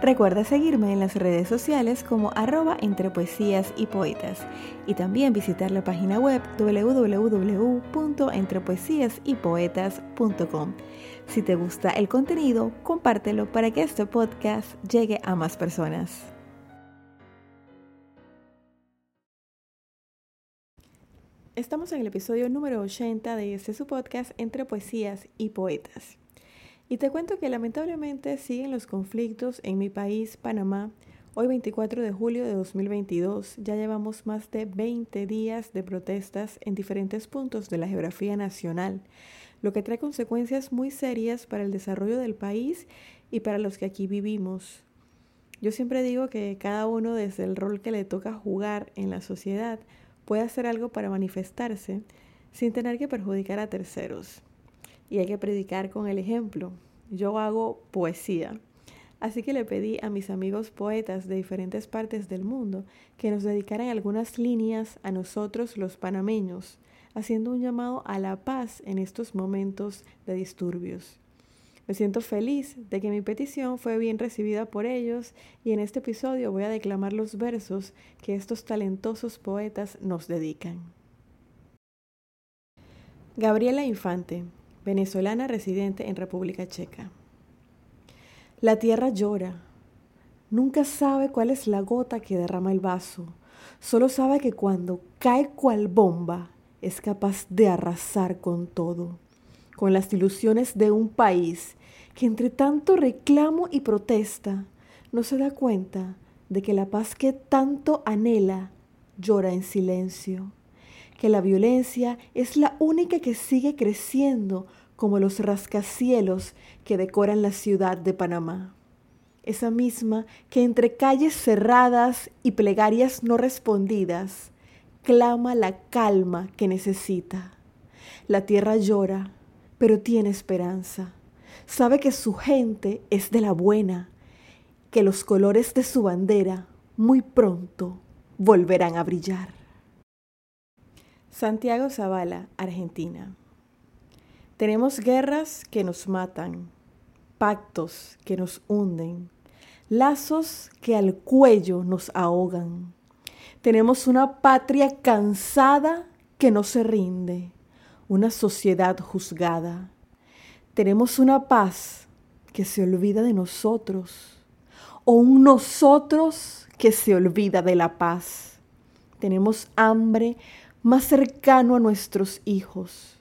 Recuerda seguirme en las redes sociales como arroba entre poesías y poetas y también visitar la página web www.entrepoesiasypoetas.com. Si te gusta el contenido, compártelo para que este podcast llegue a más personas. Estamos en el episodio número 80 de este su podcast Entre Poesías y Poetas. Y te cuento que lamentablemente siguen los conflictos en mi país, Panamá. Hoy 24 de julio de 2022 ya llevamos más de 20 días de protestas en diferentes puntos de la geografía nacional, lo que trae consecuencias muy serias para el desarrollo del país y para los que aquí vivimos. Yo siempre digo que cada uno desde el rol que le toca jugar en la sociedad puede hacer algo para manifestarse sin tener que perjudicar a terceros y hay que predicar con el ejemplo. Yo hago poesía. Así que le pedí a mis amigos poetas de diferentes partes del mundo que nos dedicaran algunas líneas a nosotros los panameños, haciendo un llamado a la paz en estos momentos de disturbios. Me siento feliz de que mi petición fue bien recibida por ellos y en este episodio voy a declamar los versos que estos talentosos poetas nos dedican. Gabriela Infante, venezolana residente en República Checa. La tierra llora. Nunca sabe cuál es la gota que derrama el vaso. Solo sabe que cuando cae cual bomba es capaz de arrasar con todo, con las ilusiones de un país que entre tanto reclamo y protesta no se da cuenta de que la paz que tanto anhela llora en silencio que la violencia es la única que sigue creciendo como los rascacielos que decoran la ciudad de Panamá. Esa misma que entre calles cerradas y plegarias no respondidas, clama la calma que necesita. La tierra llora, pero tiene esperanza. Sabe que su gente es de la buena, que los colores de su bandera muy pronto volverán a brillar. Santiago Zavala, Argentina. Tenemos guerras que nos matan, pactos que nos hunden, lazos que al cuello nos ahogan. Tenemos una patria cansada que no se rinde, una sociedad juzgada. Tenemos una paz que se olvida de nosotros o un nosotros que se olvida de la paz. Tenemos hambre más cercano a nuestros hijos,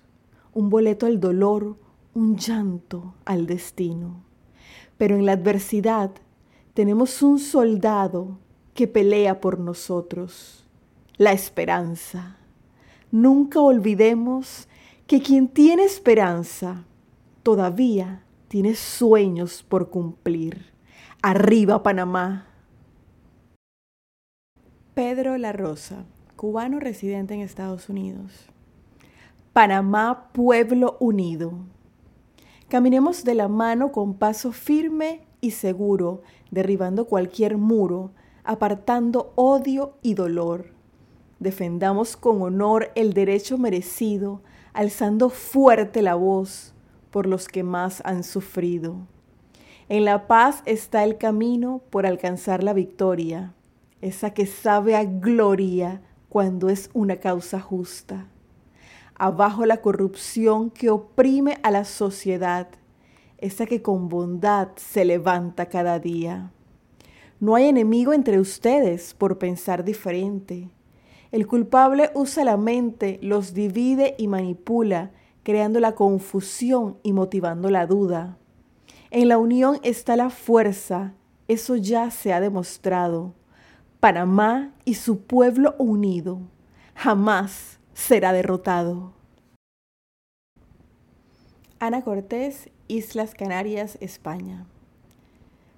un boleto al dolor, un llanto al destino. Pero en la adversidad tenemos un soldado que pelea por nosotros, la esperanza. Nunca olvidemos que quien tiene esperanza todavía tiene sueños por cumplir. Arriba Panamá. Pedro La Rosa cubano residente en Estados Unidos. Panamá, pueblo unido. Caminemos de la mano con paso firme y seguro, derribando cualquier muro, apartando odio y dolor. Defendamos con honor el derecho merecido, alzando fuerte la voz por los que más han sufrido. En la paz está el camino por alcanzar la victoria, esa que sabe a gloria cuando es una causa justa. Abajo la corrupción que oprime a la sociedad, esa que con bondad se levanta cada día. No hay enemigo entre ustedes por pensar diferente. El culpable usa la mente, los divide y manipula, creando la confusión y motivando la duda. En la unión está la fuerza, eso ya se ha demostrado. Panamá y su pueblo unido jamás será derrotado. Ana Cortés, Islas Canarias, España.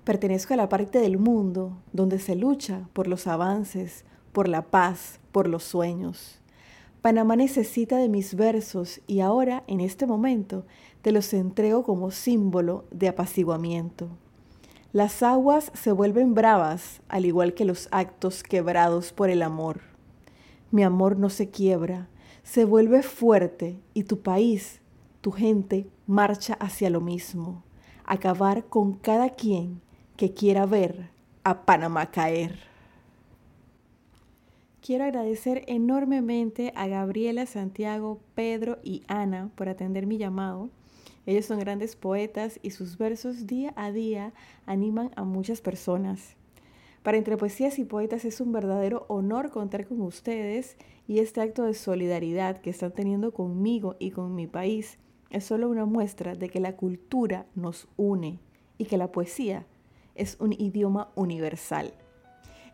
Pertenezco a la parte del mundo donde se lucha por los avances, por la paz, por los sueños. Panamá necesita de mis versos y ahora, en este momento, te los entrego como símbolo de apaciguamiento. Las aguas se vuelven bravas, al igual que los actos quebrados por el amor. Mi amor no se quiebra, se vuelve fuerte y tu país, tu gente, marcha hacia lo mismo, acabar con cada quien que quiera ver a Panamá caer. Quiero agradecer enormemente a Gabriela, Santiago, Pedro y Ana por atender mi llamado. Ellos son grandes poetas y sus versos día a día animan a muchas personas. Para Entre Poesías y Poetas es un verdadero honor contar con ustedes y este acto de solidaridad que están teniendo conmigo y con mi país es solo una muestra de que la cultura nos une y que la poesía es un idioma universal.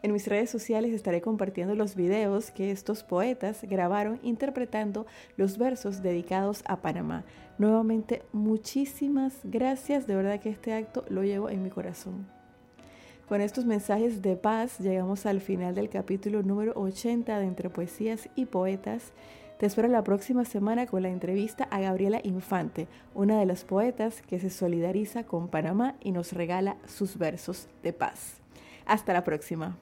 En mis redes sociales estaré compartiendo los videos que estos poetas grabaron interpretando los versos dedicados a Panamá. Nuevamente, muchísimas gracias. De verdad que este acto lo llevo en mi corazón. Con estos mensajes de paz llegamos al final del capítulo número 80 de Entre Poesías y Poetas. Te espero la próxima semana con la entrevista a Gabriela Infante, una de las poetas que se solidariza con Panamá y nos regala sus versos de paz. Hasta la próxima.